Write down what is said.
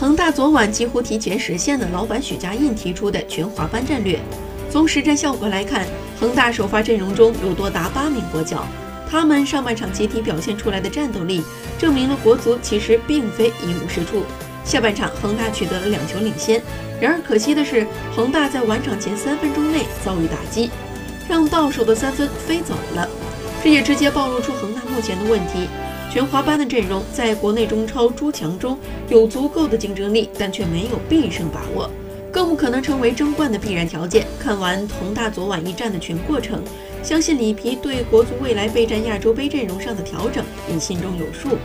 恒大昨晚几乎提前实现了老板许家印提出的全华班战略。从实战效果来看，恒大首发阵容中有多达八名国脚，他们上半场集体表现出来的战斗力，证明了国足其实并非一无是处。下半场，恒大取得了两球领先，然而可惜的是，恒大在完场前三分钟内遭遇打击，让到手的三分飞走了。这也直接暴露出恒大目前的问题。全华班的阵容在国内中超诸强中有足够的竞争力，但却没有必胜把握，更不可能成为争冠的必然条件。看完同大昨晚一战的全过程，相信里皮对国足未来备战亚洲杯阵容上的调整也心中有数。